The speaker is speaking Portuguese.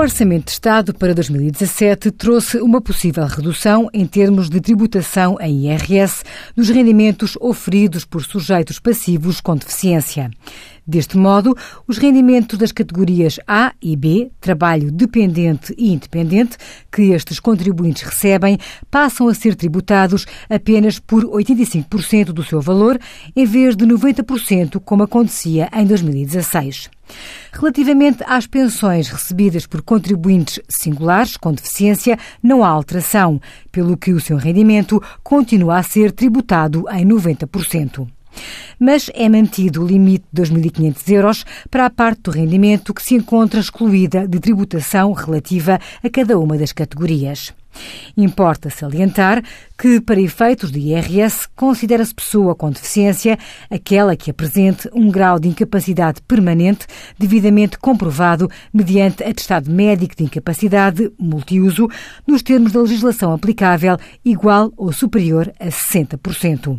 Orçamento de Estado para 2017 trouxe uma possível redução em termos de tributação em IRS dos rendimentos oferidos por sujeitos passivos com deficiência. Deste modo, os rendimentos das categorias A e B, trabalho dependente e independente, que estes contribuintes recebem, passam a ser tributados apenas por 85% do seu valor, em vez de 90%, como acontecia em 2016. Relativamente às pensões recebidas por contribuintes singulares com deficiência, não há alteração, pelo que o seu rendimento continua a ser tributado em 90% mas é mantido o limite de 2.500 euros para a parte do rendimento que se encontra excluída de tributação relativa a cada uma das categorias. Importa salientar que, para efeitos de IRS, considera-se pessoa com deficiência aquela que apresente um grau de incapacidade permanente devidamente comprovado mediante atestado médico de incapacidade multiuso nos termos da legislação aplicável igual ou superior a 60%.